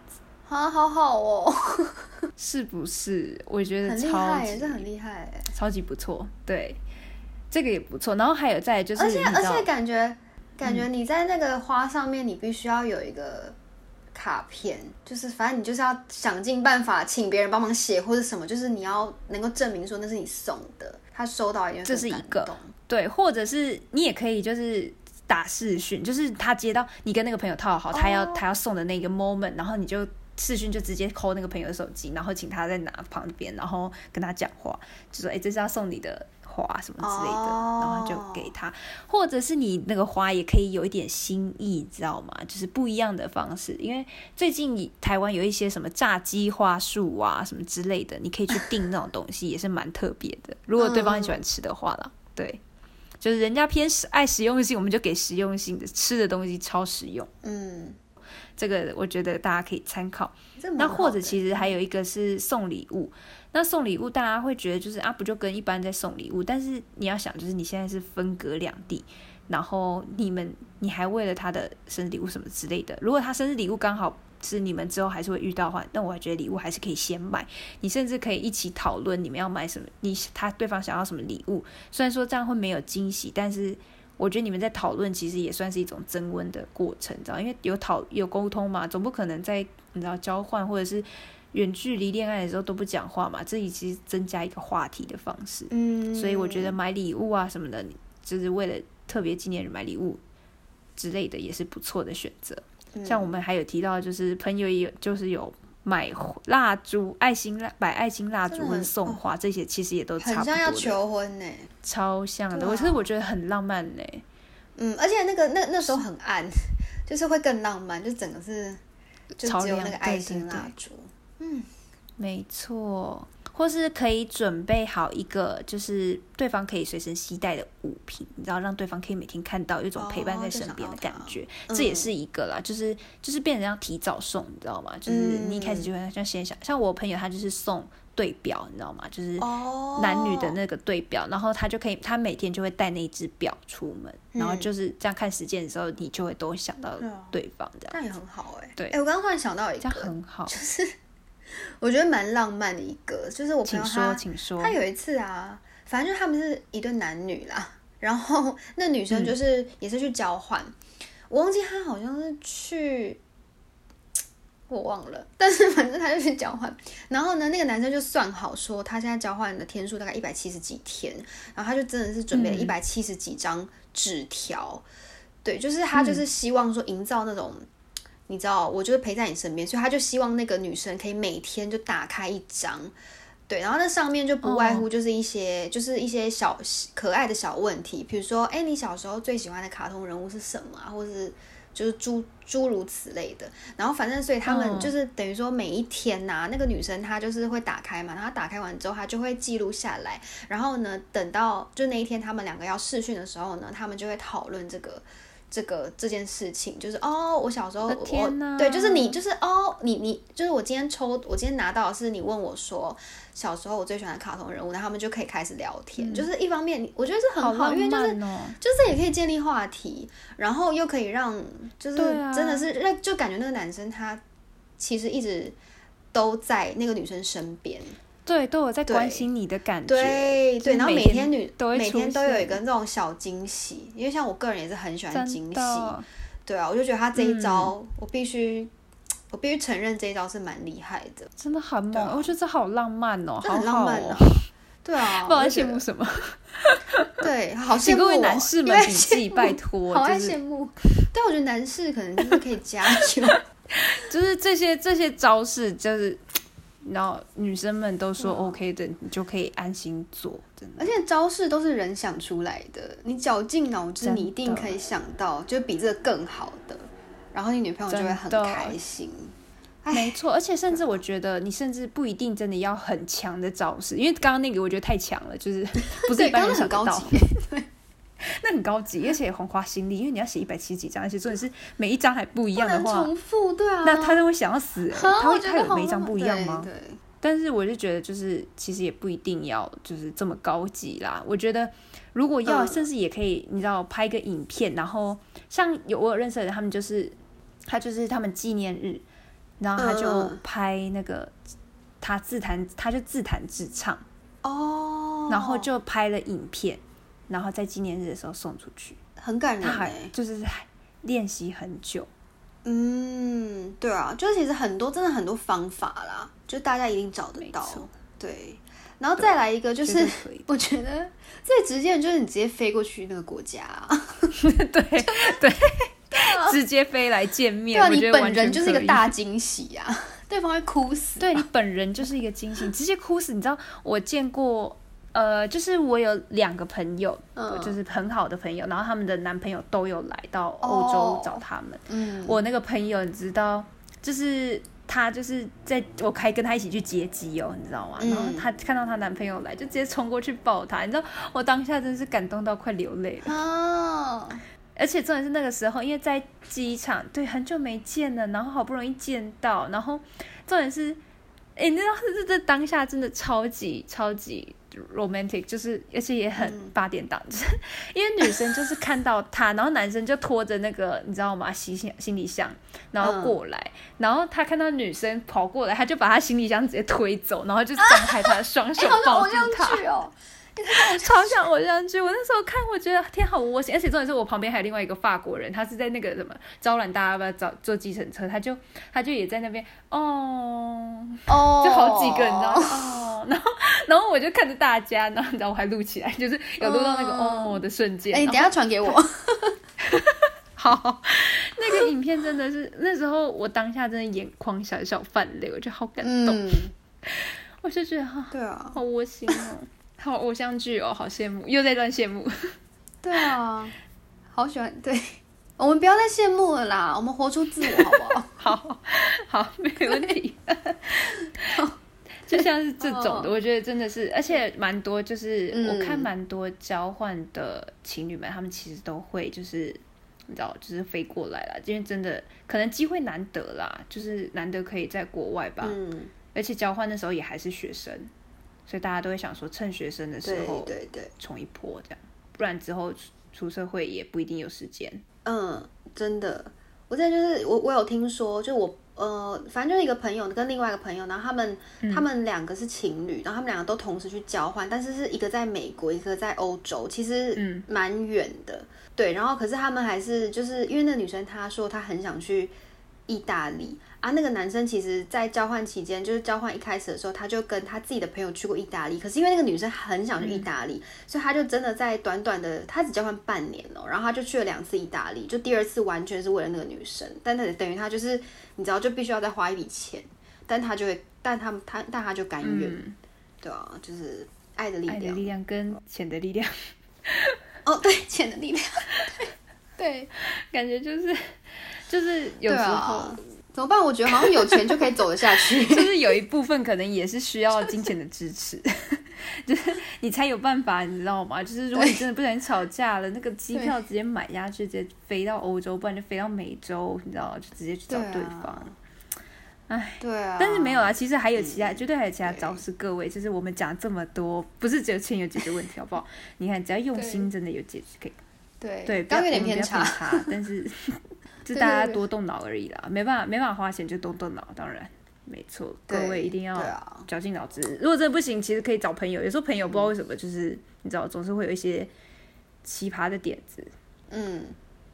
Speaker 1: 啊，好好哦，
Speaker 2: 是不是？我觉得
Speaker 1: 很厉害，也是很厉害，
Speaker 2: 超级不错。对，这个也不错。然后还有在就是，而
Speaker 1: 且而且感觉感觉你在那个花上面，你必须要有一个卡片，就是反正你就是要想尽办法请别人帮忙写或者什么，就是你要能够证明说那是你送的，他收到一
Speaker 2: 这是一个对，或者是你也可以就是打视讯，就是他接到你跟那个朋友套好，他要他要送的那个 moment，然后你就。视讯就直接抠那个朋友的手机，然后请他在拿旁边，然后跟他讲话，就说：“哎，这是要送你的花什么之类的。”然后就给他，或者是你那个花也可以有一点心意，知道吗？就是不一样的方式。因为最近台湾有一些什么炸鸡花束啊什么之类的，你可以去订那种东西，也是蛮特别的。如果对方很喜欢吃的话啦，对，就是人家偏实爱实用性，我们就给实用性的吃的东西超实用。嗯。这个我觉得大家可以参考。那或者其实还有一个是送礼物。那送礼物大家会觉得就是啊，不就跟一般在送礼物？但是你要想，就是你现在是分隔两地，然后你们你还为了他的生日礼物什么之类的。如果他生日礼物刚好是你们之后还是会遇到的话，那我还觉得礼物还是可以先买。你甚至可以一起讨论你们要买什么，你他对方想要什么礼物。虽然说这样会没有惊喜，但是。我觉得你们在讨论，其实也算是一种增温的过程，知道？因为有讨有沟通嘛，总不可能在你知道交换或者是远距离恋爱的时候都不讲话嘛。这里其实增加一个话题的方式，嗯，所以我觉得买礼物啊什么的，就是为了特别纪念日买礼物之类的，也是不错的选择。像我们还有提到，就是朋友也就是有。买蜡烛、爱心蜡、摆爱心蜡烛或送花，这些其实也都差不多。很
Speaker 1: 像要求婚呢，
Speaker 2: 超像的。我其实我觉得很浪漫呢。
Speaker 1: 嗯，而且那个那那时候很暗，就是会更浪漫，就整个是就只有那个爱心蜡烛。嗯，
Speaker 2: 没错，或是可以准备好一个，就是对方可以随身携带的物品，然后让对方可以每天看到，有一种陪伴在身边的感觉，
Speaker 1: 嗯
Speaker 2: 这也是一个啦。就是就是变成要提早送，你知道吗？就是你一开始
Speaker 1: 嗯
Speaker 2: 就会像先想，像我朋友他就是送对表，你知道吗？就是
Speaker 1: 哦，
Speaker 2: 男女的那个对表，然后他就可以，他每天就会带那只表出门，然后
Speaker 1: 嗯
Speaker 2: 就是这样看时间的时候，你就会都会想到
Speaker 1: 对
Speaker 2: 方这样，
Speaker 1: 那也很好哎、
Speaker 2: 对
Speaker 1: 哎、我刚刚突然想到一
Speaker 2: 这样
Speaker 1: 个，
Speaker 2: 很好。
Speaker 1: 我觉得蛮浪漫的一个，就是我朋
Speaker 2: 请说，
Speaker 1: 友他
Speaker 2: 请说
Speaker 1: 他。有一次啊，反正就他们是一对男女啦，然后那女生就是也是去交换，我忘记她好像是去。我忘了，但是反正他就去交换，然后呢，那个男生就算好说他现在交换的天数大概一百七十几天，然后他就真的是准备了
Speaker 2: 嗯
Speaker 1: 一百七十几张纸条，对，就是他就是希望说营造那种，你知道，我就是陪在你身边，所以他就希望那个女生可以每天就打开一张，对，然后那上面就不外乎就是一些、就是一些小可爱的小问题，比如说，哎，你小时候最喜欢的卡通人物是什么啊，或者是就是诸诸如此类的。然后反正所以他们
Speaker 2: 嗯
Speaker 1: 就是等于说每一天呐、那个女生她就是会打开嘛，然后她打开完之后，她就会记录下来。然后呢，等到就那一天他们两个要试训的时候呢，他们就会讨论这个。这个这件事情就是哦，我小时候
Speaker 2: 我
Speaker 1: 对，就是你就是哦，你你就是我今天抽，我今天拿到的是你问我说小时候我最喜欢的卡通人物，然后他们就可以开始聊天，就是一方面我觉得是很好，因为就是！就是这也可以建立话题，然后又可以让就是真的是让、就感觉那个男生他其实一直都在那个女生身边，
Speaker 2: 对，都有在
Speaker 1: 对
Speaker 2: 关心你的感觉。
Speaker 1: 对对，然后
Speaker 2: 每天
Speaker 1: 女
Speaker 2: 都
Speaker 1: 每天都有一
Speaker 2: 现
Speaker 1: 个那种小惊喜，因为像我个人也是很喜欢
Speaker 2: 真
Speaker 1: 惊喜，
Speaker 2: 的，
Speaker 1: 对啊，我就觉得他这一招，
Speaker 2: 嗯
Speaker 1: 我必须我必须承认这一招是蛮厉害的，
Speaker 2: 真的很猛。
Speaker 1: 啊
Speaker 2: 我觉得这好浪漫哦，好
Speaker 1: 很浪漫
Speaker 2: 哦。，
Speaker 1: 对啊，
Speaker 2: 不知道羡慕什么，
Speaker 1: 对，好羡慕、哦、
Speaker 2: 各位男士们笔记，拜托，
Speaker 1: 好爱
Speaker 2: 就是
Speaker 1: 羡慕，但我觉得男士可能就是可以加油。
Speaker 2: 就是这些这些招式，就是然后女生们都说
Speaker 1: 嗯
Speaker 2: OK 的，你就可以安心做，真的。
Speaker 1: 而且招式都是人想出来的，你绞尽脑汁，你一定可以想到，就比这个更好的，然后你女朋友就会很开心。
Speaker 2: 没错，而且甚至我觉得你甚至不一定真的要很强的招式，因为刚刚那个我觉得太强了，就是不是
Speaker 1: 对，
Speaker 2: 一般
Speaker 1: 刚刚
Speaker 2: 人想得到
Speaker 1: 很高级。，
Speaker 2: 那很高级，而且很花心力，因为你要写一百七十几张，而且重点是每一张还不一样的话，
Speaker 1: 重复，对啊。
Speaker 2: 那他都会想要死、他会他有每一张不一样吗？
Speaker 1: 对，对
Speaker 2: 但是我就觉得，就是其实也不一定要就是这么高级啦。我觉得如果要，
Speaker 1: 嗯
Speaker 2: 甚至也可以，你知道，拍个影片，然后像有我有认识的人，他们就是他就是他们纪念日，然后他就
Speaker 1: 嗯
Speaker 2: 拍那个他自弹，他就自弹自唱，
Speaker 1: 哦，
Speaker 2: 然后就拍了影片，然后在纪念日的时候送出去。
Speaker 1: 很感人
Speaker 2: 他还
Speaker 1: 哎。
Speaker 2: 就是还练习很久，
Speaker 1: 嗯，对啊，就是其实很多真的很多方法啦，就大家一定找得到。对，然后再来一个就是。我觉得最直接的就是你直接飞过去那个国家啊、
Speaker 2: 对对，直接飞来见面，
Speaker 1: 对啊，你本人就是一个大惊喜啊，对方会哭死。
Speaker 2: 对你本人就是一个惊喜，直接哭死。你知道我见过，呃，就是我有两个朋友，
Speaker 1: 嗯
Speaker 2: 就是很好的朋友，然后他们的男朋友都有来到欧洲
Speaker 1: 哦
Speaker 2: 找他们。
Speaker 1: 嗯，
Speaker 2: 我那个朋友，你知道，就是他就是在我还跟他一起去接机哦，你知道吗？
Speaker 1: 嗯
Speaker 2: 然后他看到她男朋友来，就直接冲过去抱他，你知道，我当下真是感动到快流泪了。
Speaker 1: 哦，
Speaker 2: 而且重点是那个时候，因为在机场，对，很久没见了，然后好不容易见到，然后重点是，哎，你知道这这当下真的超级超级 romantic，就是而且也很
Speaker 1: 嗯。
Speaker 2: 八点档，就 是因为女生就是看到他，然后男生就拖着那个你知道吗，行行行李箱，然后过来，然后他看到女生跑过来，他就把他行李箱直接推走，然后就张开他的双手抱住他。超像偶像剧。我那时候看，我觉得天好窝心，而且重点是我旁边还有另外一个法国人，他是在那个什么招揽大家要不要找坐计程车，他就他就也在那边哦，
Speaker 1: 哦，
Speaker 2: 就好几个你知道吗？哦，然后然后我就看着大家，然后你知道我还录起来，就是有录到那个
Speaker 1: 哦
Speaker 2: 哦的瞬间。
Speaker 1: 哎，你等下传给我。
Speaker 2: 好，那个影片真的是那时候我当下真的眼眶小小泛泪，我觉得好感动，
Speaker 1: 嗯，
Speaker 2: 我就觉得哈、
Speaker 1: 对啊，
Speaker 2: 好窝心哦。好偶像剧哦，好羡慕，又在乱羡慕。
Speaker 1: 对啊，好喜欢。对，我们不要再羡慕了啦，我们活出自我好不好？
Speaker 2: 好好，没问题。就像是这种的，我觉得真的是，而且蛮多，就是我看蛮多交换的情侣们，他们其实都会就是你知道，就是飞过来了，因为真的可能机会难得啦，就是难得可以在国外吧，而且交换的时候也还是学生，所以大家都会想说趁学生的时候
Speaker 1: 对对
Speaker 2: 冲一波这样，不然之后出社会也不一定有时间。
Speaker 1: 嗯，真的，我在就是我我有听说，就我。呃，反正就是一个朋友跟另外一个朋友，然后他们他们两个是情侣，然后他们两个都同时去交换，但是是一个在美国，一个在欧洲，其实蛮远的。对，然后可是他们还是就是因为那女生她说她很想去。意大利啊，那个男生其实，在交换期间，就是交换一开始的时候，他就跟他自己的朋友去过意大利。可是因为那个女生很想去意大利，所以他就真的在短短的，他只交换半年哦，然后他就去了两次意大利。就第二次完全是为了那个女生，但他等于他就是，你知道，就必须要再花一笔钱，但他就会，但他他但他就甘愿，对啊，就是爱的力量，
Speaker 2: 爱的力量跟钱的力量。
Speaker 1: 哦，对，钱的力量，对，
Speaker 2: 感觉就是。就是有时候
Speaker 1: 怎么办？我觉得好像有钱就可以走得下去。
Speaker 2: 就是有一部分可能也是需要金钱的支持，就是你才有办法，你知道吗？就是如果你真的不小心吵架了，那个机票直接买下去，直接飞到欧洲，不然就飞到美洲，你知道就直接去找对方。哎，
Speaker 1: 对啊。
Speaker 2: 但是没有啊，其实还有其他，绝对还有其他招式。各位，就是我们讲这么多，不是只有钱有解决问题，好不好？你看，只要用心，真的有解决可以。
Speaker 1: 对
Speaker 2: 对，
Speaker 1: 刚有点
Speaker 2: 偏
Speaker 1: 差，
Speaker 2: 但是。就大家多动脑而已啦，没办法，没办法花钱就多动脑，当然没错。各位一定要绞尽脑汁。如果真的不行，其实可以找朋友。有时候朋友不知道为什么，就是你知道，总是会有一些奇葩的点子。
Speaker 1: 嗯，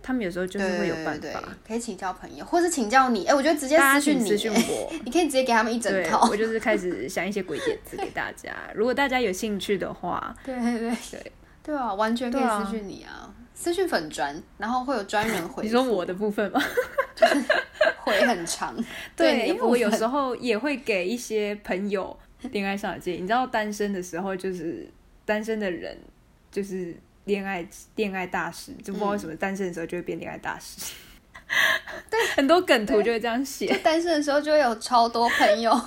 Speaker 2: 他们有时候就是会有办法，
Speaker 1: 可以请教朋友，或是请教你。哎，我觉得直接私讯你，
Speaker 2: 私讯我，
Speaker 1: 你可以直接给他们一整套。
Speaker 2: 我就是开始想一些鬼点子给大家。如果大家有兴趣的话，
Speaker 1: 对对对对啊，完全可以私讯你啊。私讯粉专，然后会有专人回。
Speaker 2: 你说我的部分吗？
Speaker 1: 回很长。
Speaker 2: 对，因为我有时候也会给一些朋友恋爱上的建议。你知道，单身的时候就是单身的人就是恋爱恋爱大师，就不知道为什么单身的时候就会变恋爱大师。
Speaker 1: 对，
Speaker 2: 很多梗图就会这样写。
Speaker 1: 单身的时候就会有超多朋友，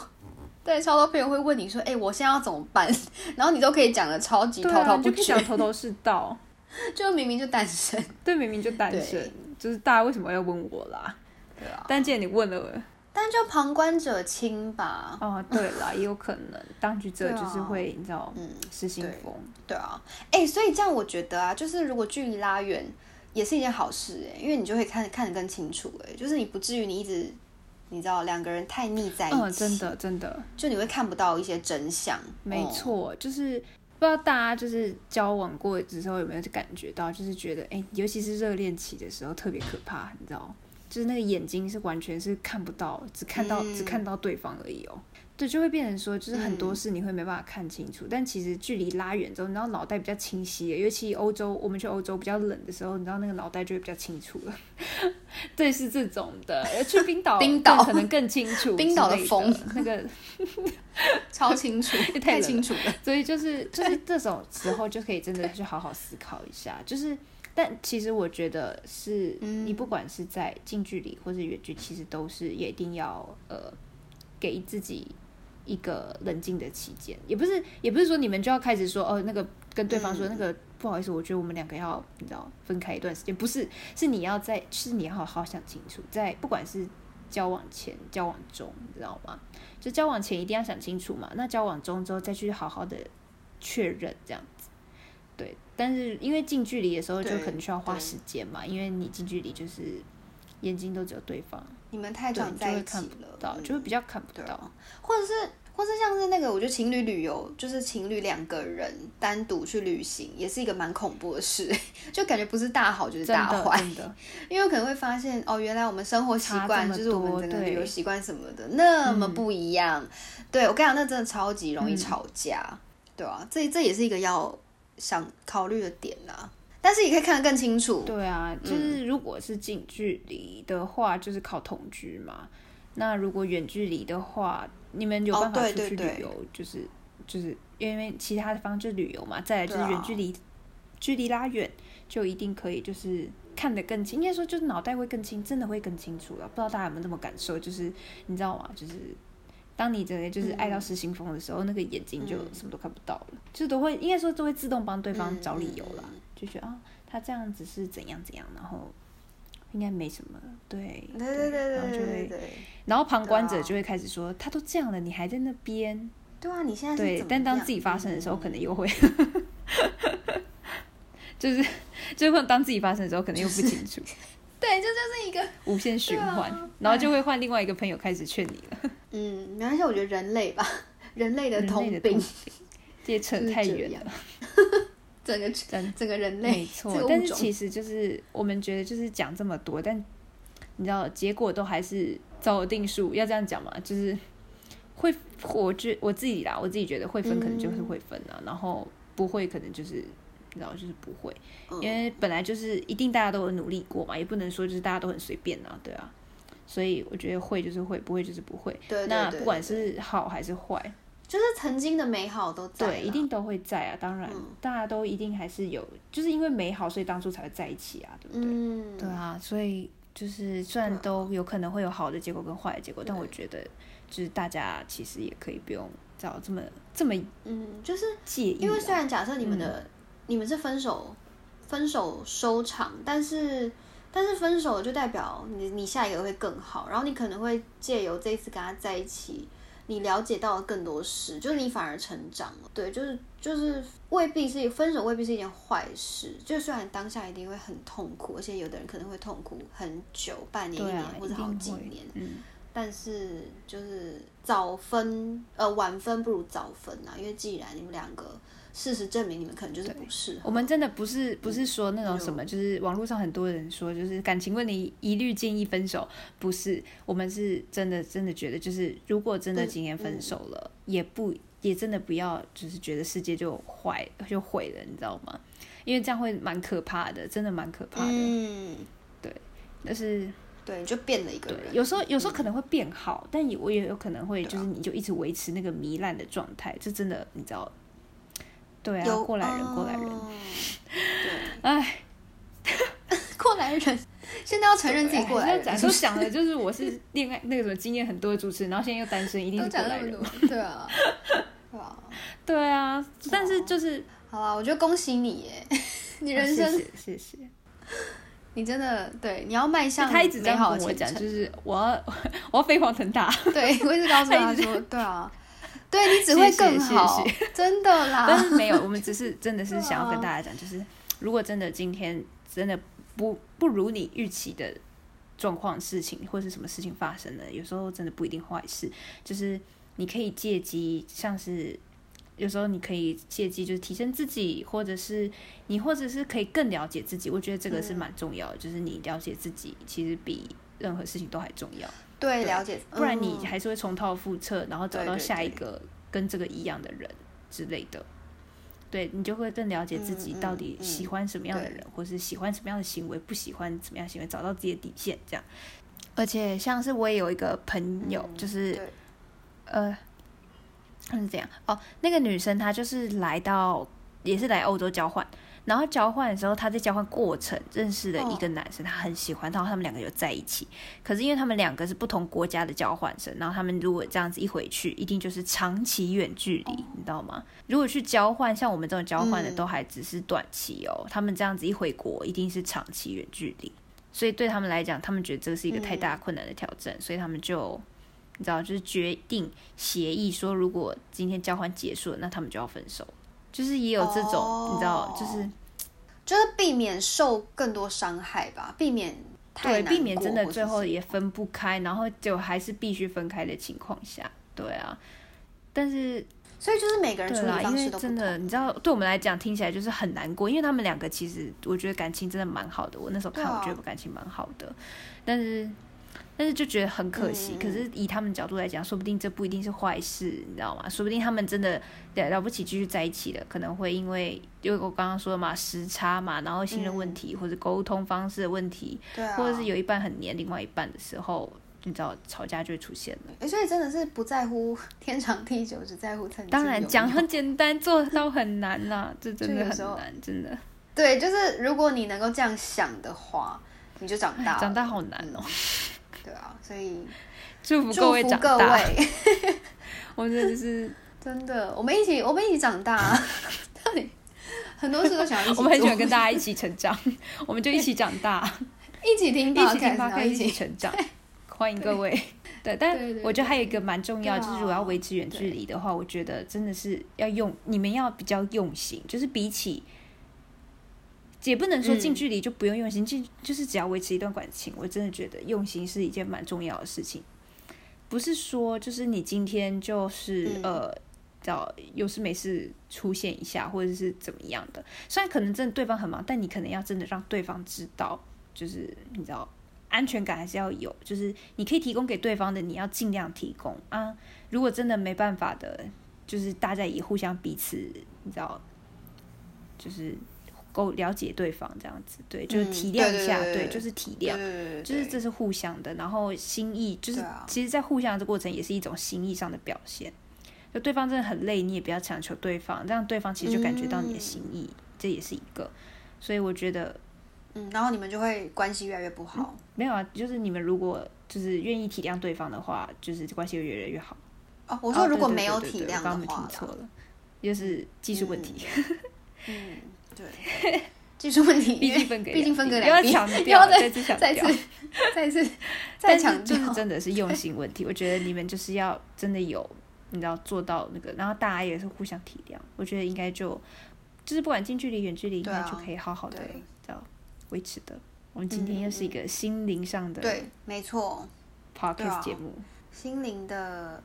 Speaker 1: 对，超多朋友会问你说：“哎，我现在要怎么办？”然后你都可以讲的超级滔滔不绝，
Speaker 2: 头头是道。
Speaker 1: 就明明就单身，
Speaker 2: 对，明明就单身，就是大家为什么要问我啦？
Speaker 1: 对啊，
Speaker 2: 但既然你问了，
Speaker 1: 但就旁观者清吧。
Speaker 2: 哦，对啦，也有可能当局者就是会，你知道，嗯，失心疯。
Speaker 1: 对啊，哎，所以这样我觉得啊，就是如果距离拉远也是一件好事哎，因为你就会看看得更清楚哎，就是你不至于你一直你知道两个人太腻在一起，
Speaker 2: 真的真的，
Speaker 1: 就你会看不到一些真相。
Speaker 2: 没错，就是。不知道大家就是交往过之后有没有感觉到，就是觉得哎，尤其是热恋期的时候特别可怕，你知道就是那个眼睛是完全是看不到，只看到只看到对方而已哦。对，就会变成说，就是很多事你会没办法看清楚。但其实距离拉远之后，你知道脑袋比较清晰，尤其欧洲，我们去欧洲比较冷的时候，你知道那个脑袋就会比较清楚了。对，是这种的。去冰岛，
Speaker 1: 冰岛
Speaker 2: 可能更清楚。
Speaker 1: 冰岛的风，
Speaker 2: 那个
Speaker 1: 超清楚，太清楚了。
Speaker 2: 所以就是就是这种时候就可以真的去好好思考一下。就是，但其实我觉得是，你不管是在近距离或者远距，其实都是也一定要呃给自己。一个冷静的期间，也不是，也不是说你们就要开始说哦，那个跟对方说那个不好意思，我觉得我们两个要你知道分开一段时间，不是，是你要在，是你要好好想清楚，在不管是交往前、交往中，你知道吗？就交往前一定要想清楚嘛，那交往中之后再去好好的确认这样子，对。但是因为近距离的时候就可能需要花时间嘛，因为你近距离就是眼睛都只有对方。
Speaker 1: 你们太常在一起
Speaker 2: 了，就会比较看不到，
Speaker 1: 或者是，或是像是那个，我觉得情侣旅游，就是情侣两个人单独去旅行，也是一个蛮恐怖的事，就感觉不是大好就是大坏。的，因为可能会发现哦，原来我们生活习惯就是我们整个旅游习惯什么的那么不一样，对我跟你讲，那真的超级容易吵架，对啊，这这也是一个要想考虑的点啦。但是也可以看得更清楚。
Speaker 2: 对啊，就是如果是近距离的话，就是靠同居嘛。那如果远距离的话，你们有办法出去旅游？就是就是因为其他的方式旅游嘛。再来就是远距离，距离拉远就一定可以，就是看得更清，应该说就是脑袋会更清，真的会更清楚了。不知道大家有没有这么感受？就是你知道吗？就是当你真的就是爱到失心疯的时候，那个眼睛就什么都看不到了，就都会应该说都会自动帮对方找理由啦，就觉得啊，他这样子是怎样怎样，然后应该没什么，对
Speaker 1: 对对对
Speaker 2: 然后就会，
Speaker 1: 对对对，
Speaker 2: 然后旁观者就会开始说，他都这样了，你还在那边，
Speaker 1: 对啊，你现在是
Speaker 2: 对但当自己发生的时候，
Speaker 1: 嗯
Speaker 2: 可能又会，就是就是会当自己发生的时候，可能又不清楚，
Speaker 1: 对，这就是一个
Speaker 2: 无限循环，
Speaker 1: 啊
Speaker 2: 然后就会换另外一个朋友开始劝你了，
Speaker 1: 嗯，没关系，我觉得人类吧，人类的通病。
Speaker 2: 也扯太远了，
Speaker 1: 整个
Speaker 2: 整
Speaker 1: 整个人类
Speaker 2: 没错，但是其实就是我们觉得就是讲这么多，但你知道结果都还是早有定数，要这样讲嘛，就是会，我觉我自己啦，我自己觉得会分可能就是会分啊，然后不会可能就是你知道就是不会，
Speaker 1: 嗯
Speaker 2: 因为本来就是一定大家都有努力过嘛，也不能说就是大家都很随便啊，对啊，所以我觉得会就是会，不会就是不会。
Speaker 1: 对对对
Speaker 2: 那不管是好还是坏，
Speaker 1: 就是曾经的美好都在，
Speaker 2: 对，一定都会在啊。当然，
Speaker 1: 嗯
Speaker 2: 大家都一定还是有，就是因为美好，所以当初才会在一起啊，对不对？
Speaker 1: 嗯，
Speaker 2: 对啊，所以就是虽然都有可能会有好的结果跟坏的结果，但我觉得就是大家其实也可以不用找这么这么
Speaker 1: 嗯，就是
Speaker 2: 介意啊，
Speaker 1: 因为虽然假设你们的、你们是分手分手收场，但是但是分手就代表你你下一个会更好，然后你可能会借由这一次跟他在一起，你了解到了更多事，就是你反而成长了。对，就是就是未必是分手，未必是一件坏事。就虽然当下一定会很痛苦，而且有的人可能会痛苦很久，半年、一年、
Speaker 2: 啊，
Speaker 1: 或者好几年。
Speaker 2: 嗯，
Speaker 1: 但是就是早分呃晚分不如早分啊，因为既然你们两个事实证明你们可能就是不适合，
Speaker 2: 我们真的不是不是说那种
Speaker 1: 嗯
Speaker 2: 什么，就是网络上很多人说，就是感情问题一律建议分手，不是，我们是真的真的觉得，就是如果真的
Speaker 1: 嗯
Speaker 2: 今天分手了，也不也真的不要，就是觉得世界就坏就毁了，你知道吗？因为这样会蛮可怕的，真的蛮可怕的。
Speaker 1: 嗯，对
Speaker 2: 但是
Speaker 1: 对，你就变了一个
Speaker 2: 对，
Speaker 1: 人，
Speaker 2: 有时候有时候可能会变好，但也我也有可能会就是你就一直维持那个糜烂的状态，这真的你知道？对啊，
Speaker 1: 有
Speaker 2: 过来人，过来人，
Speaker 1: 哦 对，
Speaker 2: 哎。
Speaker 1: 过来人，现在要承认自己过来人，
Speaker 2: 哎都讲了，就是我是恋爱那个什么经验很多的主持人，然后现在又单身，一定是过来人
Speaker 1: 对啊，对啊，
Speaker 2: 对啊，但是就是
Speaker 1: 好啦，我觉得恭喜你耶，你人
Speaker 2: 啊
Speaker 1: 生、
Speaker 2: 谢谢谢谢。
Speaker 1: 你真的对，你要迈向
Speaker 2: 他一直这样
Speaker 1: 美好的
Speaker 2: 跟我讲，就是我要 我要飞黄腾达，
Speaker 1: 对，我一直告诉
Speaker 2: 他
Speaker 1: 说，对啊，对你只会更好，真的啦。
Speaker 2: 但是没有，我们只是真的是想要跟大家讲，就是如果真的今天真的不不如你预期的状况、事情或是什么事情发生了，有时候真的不一定坏事，就是你可以借机，像是有时候你可以借机就是提升自己，或者是你或者是可以更了解自己，我觉得这个是
Speaker 1: 嗯
Speaker 2: 蛮重要的，就是你了解自己，其实比任何事情都还重要。
Speaker 1: 对，了解，
Speaker 2: 不然你
Speaker 1: 嗯
Speaker 2: 还是会重蹈覆辙，然后找到下一个跟这个一样的人之类的。对你就会更了解自己
Speaker 1: 嗯
Speaker 2: 到底
Speaker 1: 嗯
Speaker 2: 喜欢什么样的
Speaker 1: 对
Speaker 2: 人，或是喜欢什么样的行为，不喜欢什么样的行为，找到自己的底线这样。而且像是我也有一个朋友，
Speaker 1: 嗯
Speaker 2: 就是呃，他是这样哦，那个女生她就是来到也是来欧洲交换，然后交换的时候，她在交换过程认识了一个男生，她很喜欢，然后他们两个有在一起。可是因为他们两个是不同国家的交换生，然后他们如果这样子一回去，一定就是长期远距离，你知道吗？如果去交换，像我们这种交换的
Speaker 1: 嗯
Speaker 2: 都还只是短期哦，他们这样子一回国，一定是长期远距离。所以对他们来讲，他们觉得这是一个太大困难的挑战，所以他们就你知道，就是决定协议说，如果今天交换结束了，那他们就要分手。就是也有这种，
Speaker 1: 哦
Speaker 2: 你知道，就是
Speaker 1: 就是避免受更多伤害吧，避免太
Speaker 2: 对，避免真的最后也分不开，然后就还是必须分开的情况下，对啊。但是
Speaker 1: 所以就是每个人
Speaker 2: 对啦，因
Speaker 1: 处理方式
Speaker 2: 为
Speaker 1: 都不同。
Speaker 2: 真的，你知道，对我们来讲听起来就是很难过，因为他们两个其实我觉得感情真的蛮好的。我那时候看，我觉得感情蛮好的，但是但是就觉得很可惜。可是以他们角度来讲，说不定这不一定是坏事，你知道吗？说不定他们真的了了不起继续在一起了，可能会因为因为我刚刚说的嘛，时差嘛，然后信任问题、或者沟通方式的问题，
Speaker 1: 对啊，
Speaker 2: 或者是有一半很黏另外一半的时候，你知道吵架就会出现了。
Speaker 1: 哎所以真的是不在乎天长地久，只在乎曾经
Speaker 2: 当然讲很简单，做到很难呐、这真的很难，真的。
Speaker 1: 对，就是如果你能够这样想的话，你就长大了。
Speaker 2: 长大好难哦。
Speaker 1: 对啊，所以
Speaker 2: 祝福各位长大。我觉得就是
Speaker 1: 真的，我们一起，我们一起长大。到底很多事都想要一起
Speaker 2: 我们很喜欢跟大家一起成长，我们就一起长大，
Speaker 1: 一起听，
Speaker 2: 一起听
Speaker 1: 一
Speaker 2: 起成长。欢迎各位。对，但我觉得还有一个蛮重要，就是如果要维持远距离的话，我觉得真的是要用你们要比较用心，就是比起，也不能说近距离就不用用心，近就是只要维持一段感情，我真的觉得用心是一件蛮重要的事情。不是说就是你今天就是呃，叫有事没事出现一下，或者是怎么样的，虽然可能真的对方很忙，但你可能要真的让对方知道，就是你知道。安全感还是要有，就是你可以提供给对方的，你要尽量提供啊。如果真的没办法的，就是大家也互相彼此，你知道，就是够了解对方这样子，对，就是体谅一下，对，就是体谅，就是这是互相的。然后心意就是，其实，在互相的过程也是一种心意上的表现。就对方真的很累，你也不要强求对方，这样对方其实就感觉到你的心意，这也是一个。所以我觉得。
Speaker 1: 嗯，然后你们就会关系越来越不好。
Speaker 2: 没有啊，就是你们如果就是愿意体谅对方的话，就是关系会越来越好。
Speaker 1: 哦，我说如果没有体谅的
Speaker 2: 话，听错了，就是技术问题。
Speaker 1: 嗯，对，技术问题，
Speaker 2: 毕竟分隔，
Speaker 1: 毕竟分隔
Speaker 2: 两地，不要强调，
Speaker 1: 再
Speaker 2: 次强
Speaker 1: 调，再次 再强
Speaker 2: 调，就是真的是用心问题。我觉得你们就是要真的有，你知道做到那个，然后大家也是互相体谅。我觉得应该就就是不管近距离、远距离，应该就可以好好的。维持的，我们今天又是一个心灵上的，
Speaker 1: 对，没错
Speaker 2: ，podcast 节目，
Speaker 1: 心灵的，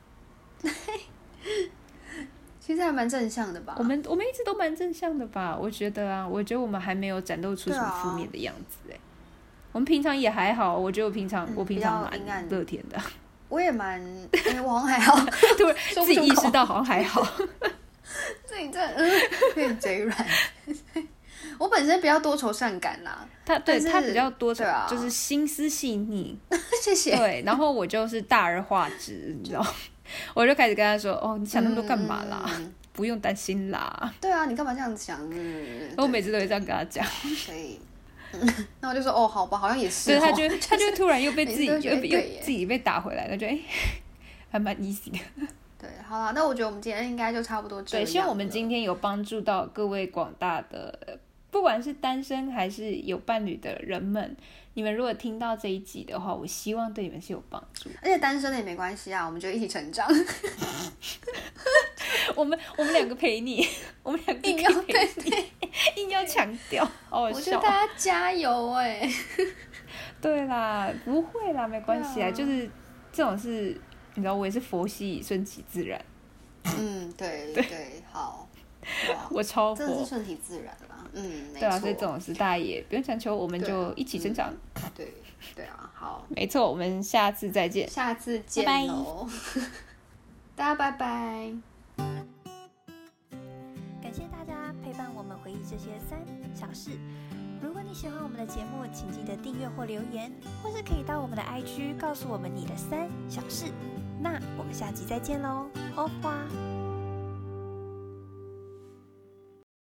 Speaker 1: 其实还蛮正向的吧？
Speaker 2: 我们我们一直都蛮正向的吧？我觉得啊，我觉得我们还没有展露出什么负面的样子哎。我们平常也还好，我觉得我平常我平常蛮乐天的，
Speaker 1: 我也蛮，我好像还好，
Speaker 2: 突然 自己意识到好像还好，
Speaker 1: 自己这嗯，有点嘴软。我本身比较多愁善感啦，
Speaker 2: 他对他比较多愁，就是心思细腻。
Speaker 1: 谢谢。
Speaker 2: 对，然后我就是大而化之，你知道，我就开始跟他说：“哦，你想那么多干嘛啦？不用担心啦。”
Speaker 1: 对啊，你干嘛这样子想？
Speaker 2: 我每次都会这样跟他讲。
Speaker 1: 所以，那我就说：“哦，好吧，好像也是。”
Speaker 2: 对，他就他就突然又被自己又又自己被打回来，他觉得哎，还蛮 easy 的。
Speaker 1: 对，好了，那我觉得我们今天应该就差不多这样。
Speaker 2: 对，希望我们今天有帮助到各位广大的。不管是单身还是有伴侣的人们，你们如果听到这一集的话，我希望对你们是有帮助。
Speaker 1: 而且单身的也没关系啊，我们就一起成长。
Speaker 2: 我们我们两个陪你，我们两个
Speaker 1: 硬要
Speaker 2: 陪你，硬要强调。哦，
Speaker 1: 我觉得大家加油哎！
Speaker 2: 对啦，不会啦，没关系啊，就是这种事，你知道，我也是佛系，顺其自然。
Speaker 1: 嗯，对对，好。
Speaker 2: 我超
Speaker 1: 真的是顺其自然啦，嗯，
Speaker 2: 对啊，所以这种事大家也不用强求，我们就一起成长。
Speaker 1: 对，对啊，好，
Speaker 2: 没错，我们下次再见，
Speaker 1: 下次见喽，大家拜拜。
Speaker 3: 感谢大家陪伴我们回忆这些三小事。如果你喜欢我们的节目，请记得订阅或留言，或是可以到我们的 IG 告诉我们你的三小事。那我们下集再见喽，欧花。